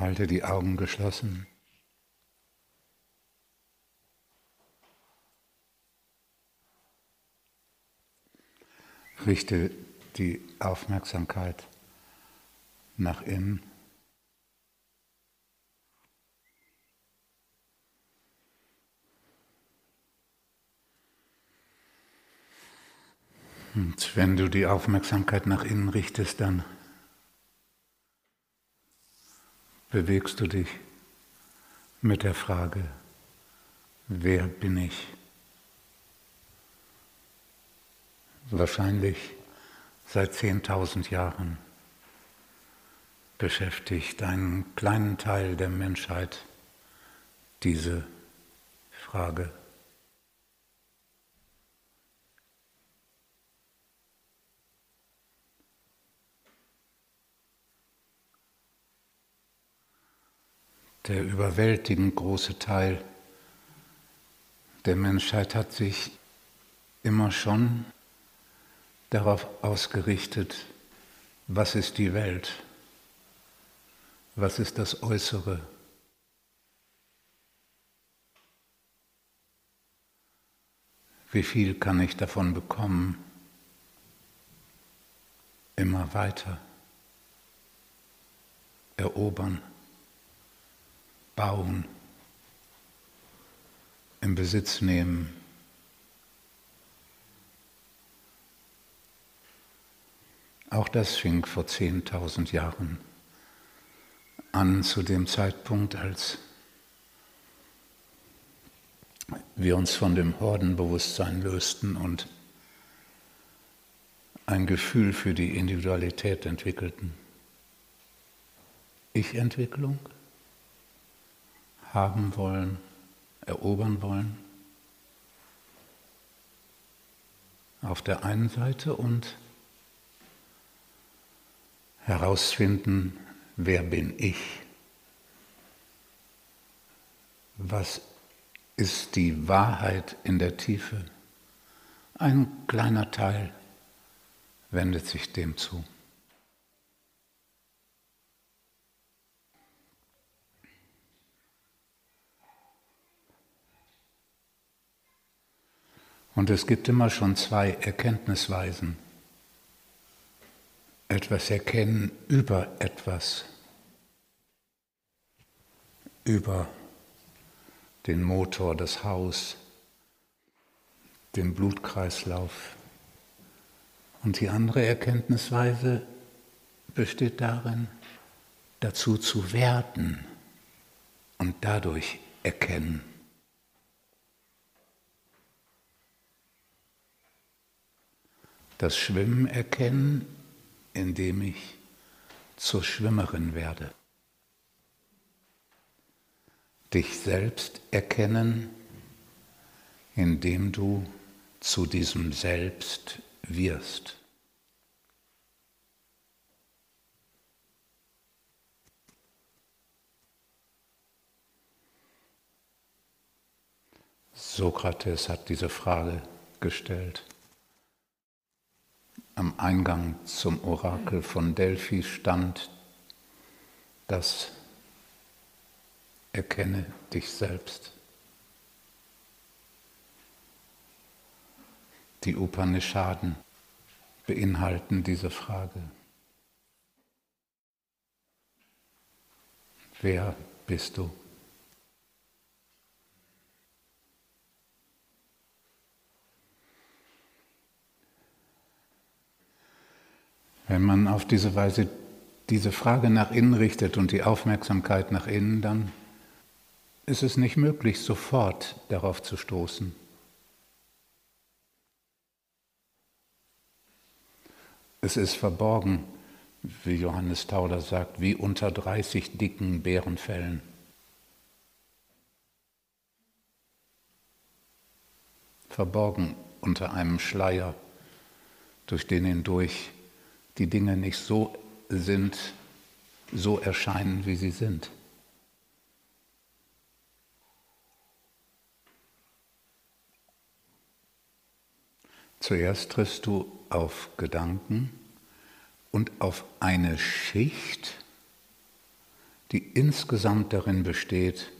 Halte die Augen geschlossen. Richte die Aufmerksamkeit nach innen. Und wenn du die Aufmerksamkeit nach innen richtest, dann bewegst du dich mit der Frage, wer bin ich? Wahrscheinlich seit 10.000 Jahren beschäftigt einen kleinen Teil der Menschheit diese Frage. Der überwältigend große Teil der Menschheit hat sich immer schon darauf ausgerichtet, was ist die Welt, was ist das Äußere. Wie viel kann ich davon bekommen? Immer weiter erobern bauen, in Besitz nehmen. Auch das fing vor 10.000 Jahren an, zu dem Zeitpunkt, als wir uns von dem Hordenbewusstsein lösten und ein Gefühl für die Individualität entwickelten. Ich-Entwicklung? Haben wollen, erobern wollen. Auf der einen Seite und herausfinden, wer bin ich? Was ist die Wahrheit in der Tiefe? Ein kleiner Teil wendet sich dem zu. Und es gibt immer schon zwei Erkenntnisweisen. Etwas erkennen über etwas, über den Motor, das Haus, den Blutkreislauf. Und die andere Erkenntnisweise besteht darin, dazu zu werden und dadurch erkennen. Das Schwimmen erkennen, indem ich zur Schwimmerin werde. Dich selbst erkennen, indem du zu diesem Selbst wirst. Sokrates hat diese Frage gestellt am Eingang zum Orakel von Delphi stand, das erkenne dich selbst. Die Upanishaden beinhalten diese Frage. Wer bist du? Wenn man auf diese Weise diese Frage nach innen richtet und die Aufmerksamkeit nach innen, dann ist es nicht möglich, sofort darauf zu stoßen. Es ist verborgen, wie Johannes Tauler sagt, wie unter 30 dicken Bärenfällen. Verborgen unter einem Schleier, durch den hindurch die Dinge nicht so sind, so erscheinen, wie sie sind. Zuerst triffst du auf Gedanken und auf eine Schicht, die insgesamt darin besteht,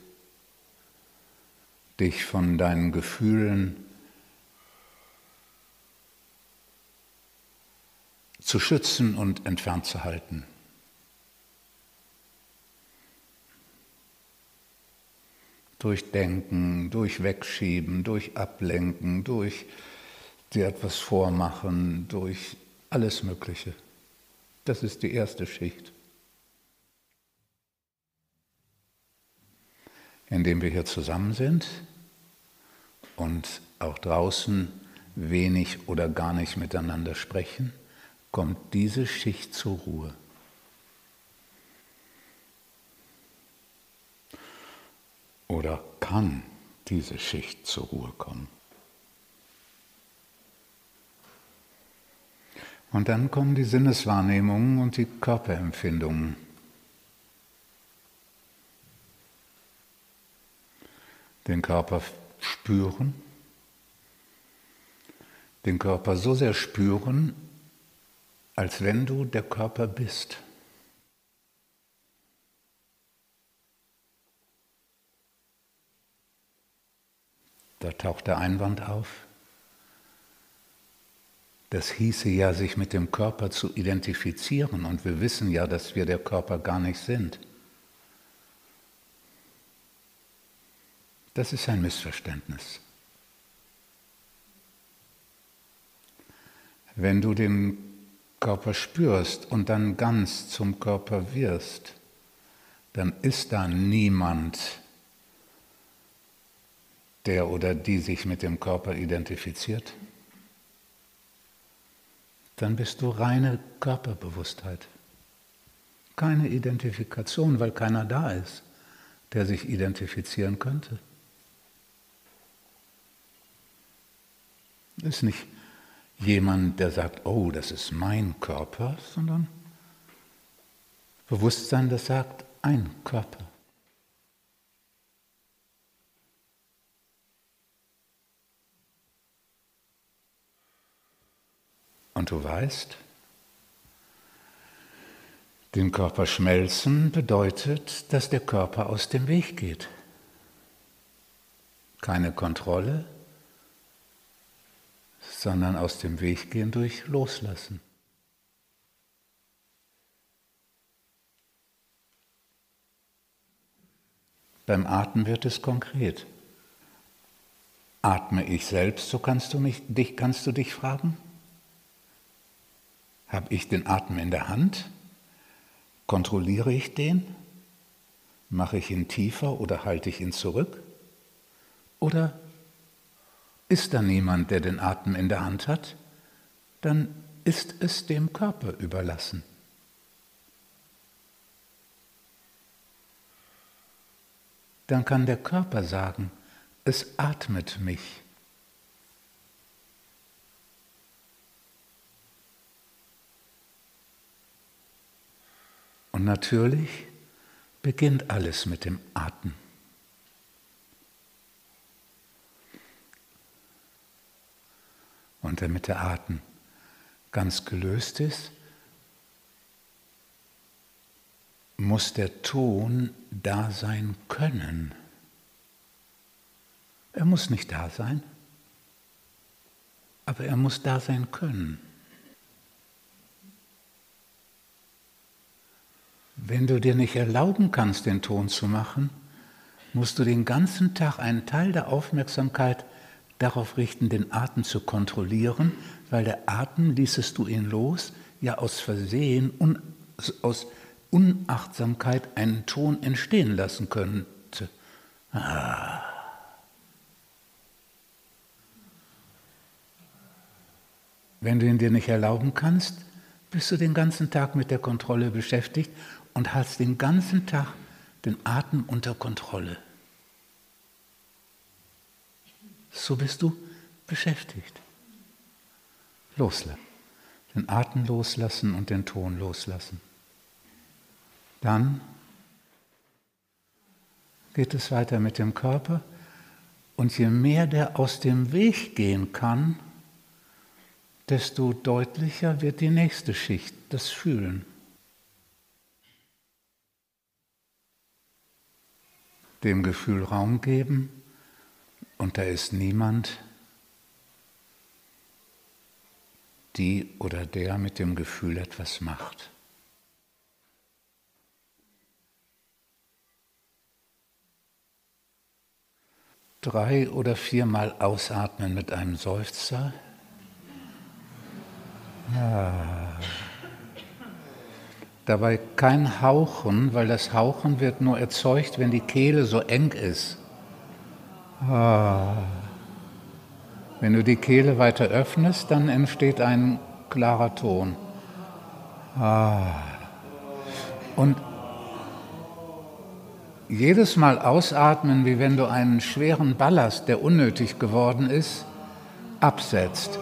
dich von deinen Gefühlen zu schützen und entfernt zu halten. Durch Denken, durch Wegschieben, durch Ablenken, durch dir etwas vormachen, durch alles Mögliche. Das ist die erste Schicht. Indem wir hier zusammen sind und auch draußen wenig oder gar nicht miteinander sprechen, kommt diese Schicht zur Ruhe. Oder kann diese Schicht zur Ruhe kommen. Und dann kommen die Sinneswahrnehmungen und die Körperempfindungen. Den Körper spüren, den Körper so sehr spüren, als wenn du der Körper bist. Da taucht der Einwand auf. Das hieße ja, sich mit dem Körper zu identifizieren und wir wissen ja, dass wir der Körper gar nicht sind. Das ist ein Missverständnis. Wenn du den Körper spürst und dann ganz zum Körper wirst, dann ist da niemand, der oder die sich mit dem Körper identifiziert dann bist du reine Körperbewusstheit. Keine Identifikation, weil keiner da ist, der sich identifizieren könnte. Ist nicht jemand, der sagt, oh, das ist mein Körper, sondern Bewusstsein, das sagt, ein Körper. Und du weißt, den Körper schmelzen bedeutet, dass der Körper aus dem Weg geht. Keine Kontrolle, sondern aus dem Weg gehen durch Loslassen. Beim Atmen wird es konkret. Atme ich selbst, so kannst du, mich, dich, kannst du dich fragen? Habe ich den Atem in der Hand? Kontrolliere ich den? Mache ich ihn tiefer oder halte ich ihn zurück? Oder ist da niemand, der den Atem in der Hand hat? Dann ist es dem Körper überlassen. Dann kann der Körper sagen, es atmet mich. Und natürlich beginnt alles mit dem Atmen. Und damit der Atem ganz gelöst ist, muss der Ton da sein können. Er muss nicht da sein, aber er muss da sein können. Wenn du dir nicht erlauben kannst, den Ton zu machen, musst du den ganzen Tag einen Teil der Aufmerksamkeit darauf richten, den Atem zu kontrollieren, weil der Atem, ließest du ihn los, ja aus Versehen, un, aus Unachtsamkeit einen Ton entstehen lassen könnte. Ah. Wenn du ihn dir nicht erlauben kannst, bist du den ganzen Tag mit der Kontrolle beschäftigt und hast den ganzen Tag den Atem unter Kontrolle. So bist du beschäftigt. Loslassen. Den Atem loslassen und den Ton loslassen. Dann geht es weiter mit dem Körper und je mehr der aus dem Weg gehen kann, desto deutlicher wird die nächste Schicht, das Fühlen. dem Gefühl Raum geben und da ist niemand, die oder der mit dem Gefühl etwas macht. Drei oder viermal ausatmen mit einem Seufzer. Ja. Dabei kein Hauchen, weil das Hauchen wird nur erzeugt, wenn die Kehle so eng ist. Ah. Wenn du die Kehle weiter öffnest, dann entsteht ein klarer Ton. Ah. Und jedes Mal ausatmen, wie wenn du einen schweren Ballast, der unnötig geworden ist, absetzt.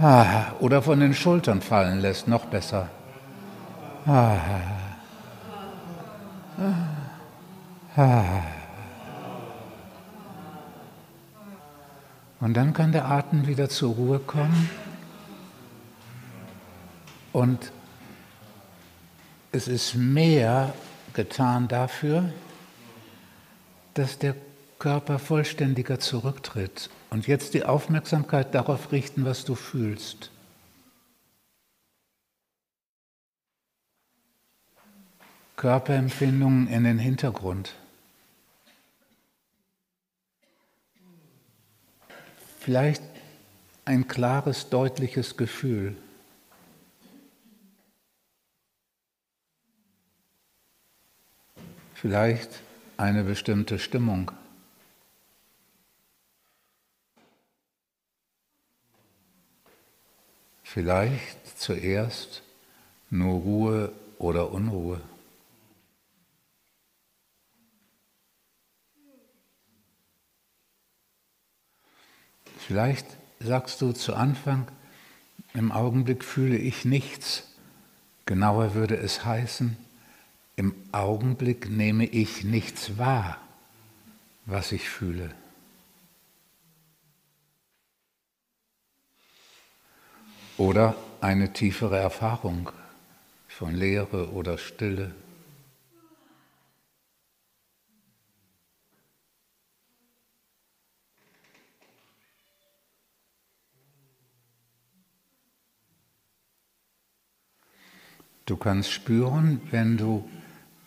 Ah. Oder von den Schultern fallen lässt, noch besser. Ah. Ah. Und dann kann der Atem wieder zur Ruhe kommen. Und es ist mehr getan dafür, dass der Körper vollständiger zurücktritt. Und jetzt die Aufmerksamkeit darauf richten, was du fühlst. Körperempfindungen in den Hintergrund. Vielleicht ein klares, deutliches Gefühl. Vielleicht eine bestimmte Stimmung. Vielleicht zuerst nur Ruhe oder Unruhe. Vielleicht sagst du zu Anfang, im Augenblick fühle ich nichts. Genauer würde es heißen, im Augenblick nehme ich nichts wahr, was ich fühle. Oder eine tiefere Erfahrung von Leere oder Stille. Du kannst spüren, wenn du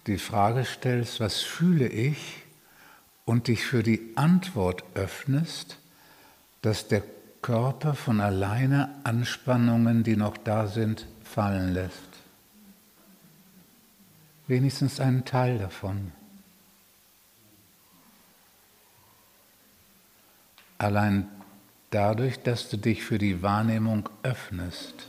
die Frage stellst, was fühle ich, und dich für die Antwort öffnest, dass der Körper von alleine Anspannungen, die noch da sind, fallen lässt. Wenigstens einen Teil davon. Allein dadurch, dass du dich für die Wahrnehmung öffnest.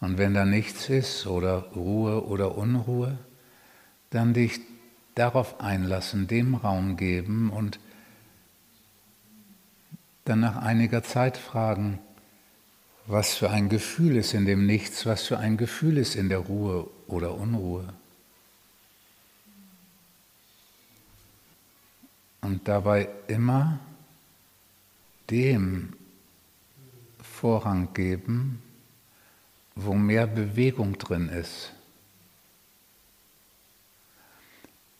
Und wenn da nichts ist oder Ruhe oder Unruhe, dann dich darauf einlassen, dem Raum geben und dann nach einiger Zeit fragen, was für ein Gefühl ist in dem Nichts, was für ein Gefühl ist in der Ruhe oder Unruhe. Und dabei immer dem Vorrang geben, wo mehr Bewegung drin ist.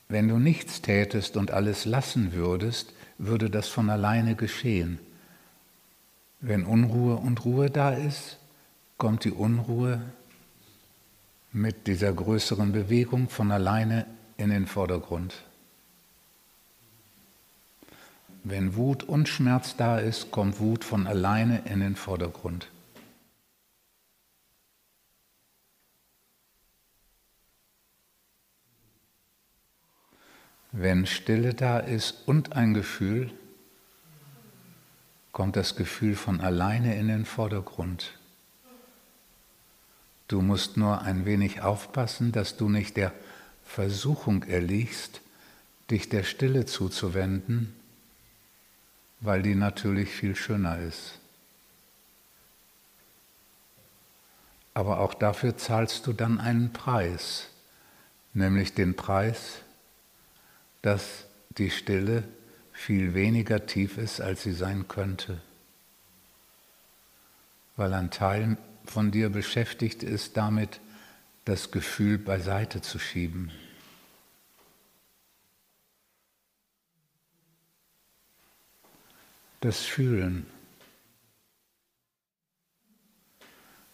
Wenn du nichts tätest und alles lassen würdest, würde das von alleine geschehen. Wenn Unruhe und Ruhe da ist, kommt die Unruhe mit dieser größeren Bewegung von alleine in den Vordergrund. Wenn Wut und Schmerz da ist, kommt Wut von alleine in den Vordergrund. Wenn Stille da ist und ein Gefühl, kommt das Gefühl von alleine in den Vordergrund. Du musst nur ein wenig aufpassen, dass du nicht der Versuchung erliegst, dich der Stille zuzuwenden, weil die natürlich viel schöner ist. Aber auch dafür zahlst du dann einen Preis, nämlich den Preis, dass die Stille viel weniger tief ist, als sie sein könnte, weil ein Teil von dir beschäftigt ist damit, das Gefühl beiseite zu schieben. Das Fühlen.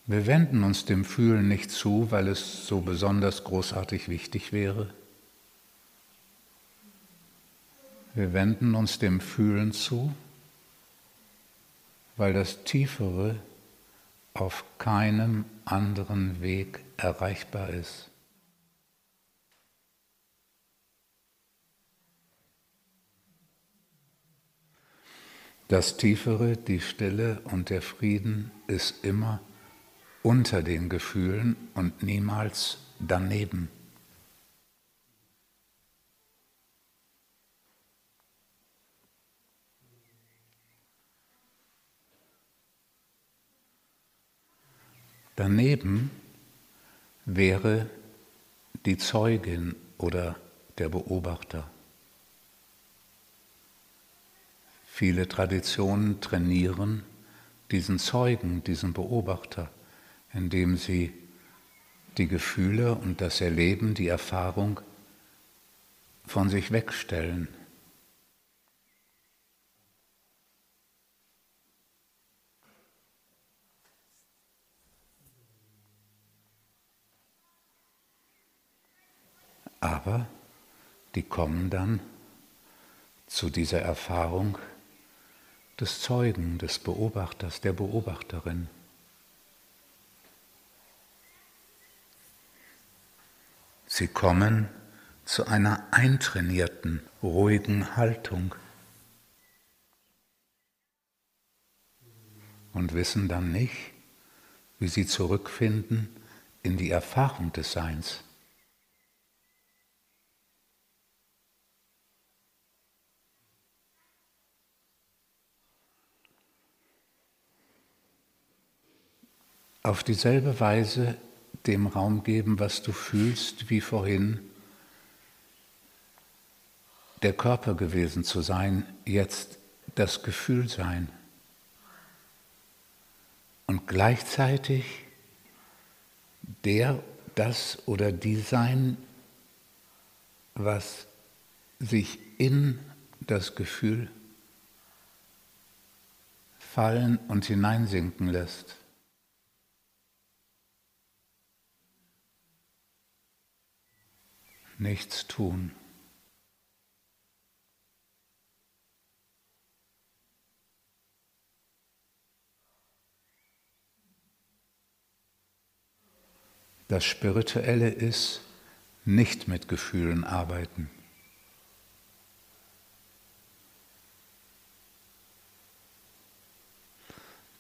Wir wenden uns dem Fühlen nicht zu, weil es so besonders großartig wichtig wäre. Wir wenden uns dem Fühlen zu, weil das Tiefere auf keinem anderen Weg erreichbar ist. Das Tiefere, die Stille und der Frieden ist immer unter den Gefühlen und niemals daneben. Daneben wäre die Zeugin oder der Beobachter. Viele Traditionen trainieren diesen Zeugen, diesen Beobachter, indem sie die Gefühle und das Erleben, die Erfahrung von sich wegstellen. Aber die kommen dann zu dieser Erfahrung des Zeugen, des Beobachters, der Beobachterin. Sie kommen zu einer eintrainierten, ruhigen Haltung und wissen dann nicht, wie sie zurückfinden in die Erfahrung des Seins. Auf dieselbe Weise dem Raum geben, was du fühlst, wie vorhin der Körper gewesen zu sein, jetzt das Gefühl sein. Und gleichzeitig der, das oder die sein, was sich in das Gefühl fallen und hineinsinken lässt. Nichts tun. Das Spirituelle ist nicht mit Gefühlen arbeiten.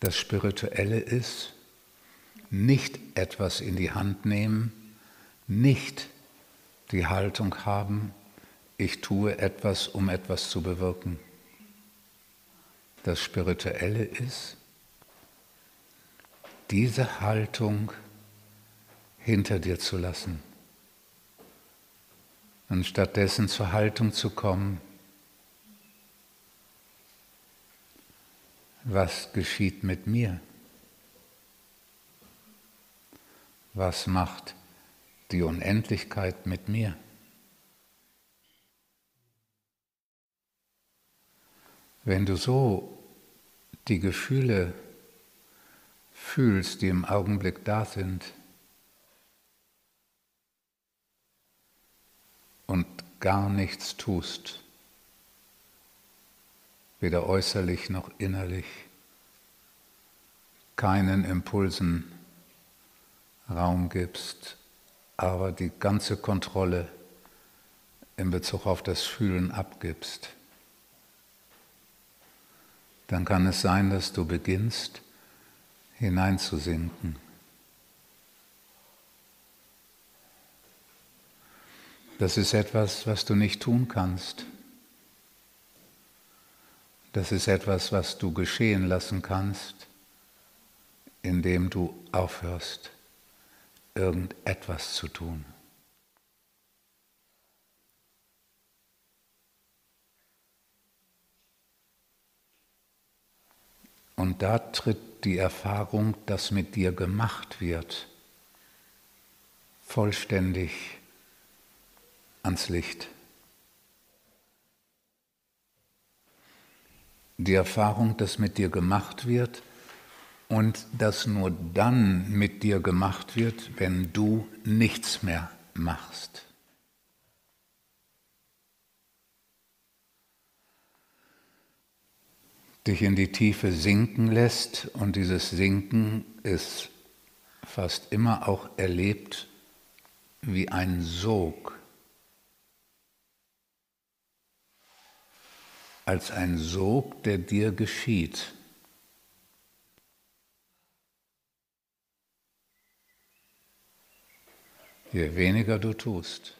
Das Spirituelle ist nicht etwas in die Hand nehmen, nicht die Haltung haben, ich tue etwas, um etwas zu bewirken. Das Spirituelle ist, diese Haltung hinter dir zu lassen und stattdessen zur Haltung zu kommen, was geschieht mit mir? Was macht die Unendlichkeit mit mir. Wenn du so die Gefühle fühlst, die im Augenblick da sind, und gar nichts tust, weder äußerlich noch innerlich, keinen Impulsen Raum gibst, aber die ganze Kontrolle in Bezug auf das Fühlen abgibst, dann kann es sein, dass du beginnst hineinzusinken. Das ist etwas, was du nicht tun kannst. Das ist etwas, was du geschehen lassen kannst, indem du aufhörst irgendetwas zu tun. Und da tritt die Erfahrung, dass mit dir gemacht wird, vollständig ans Licht. Die Erfahrung, dass mit dir gemacht wird und dass nur dann mit dir gemacht wird, wenn du nichts mehr machst. dich in die Tiefe sinken lässt und dieses Sinken ist fast immer auch erlebt wie ein Sog, als ein Sog, der dir geschieht. Je weniger du tust.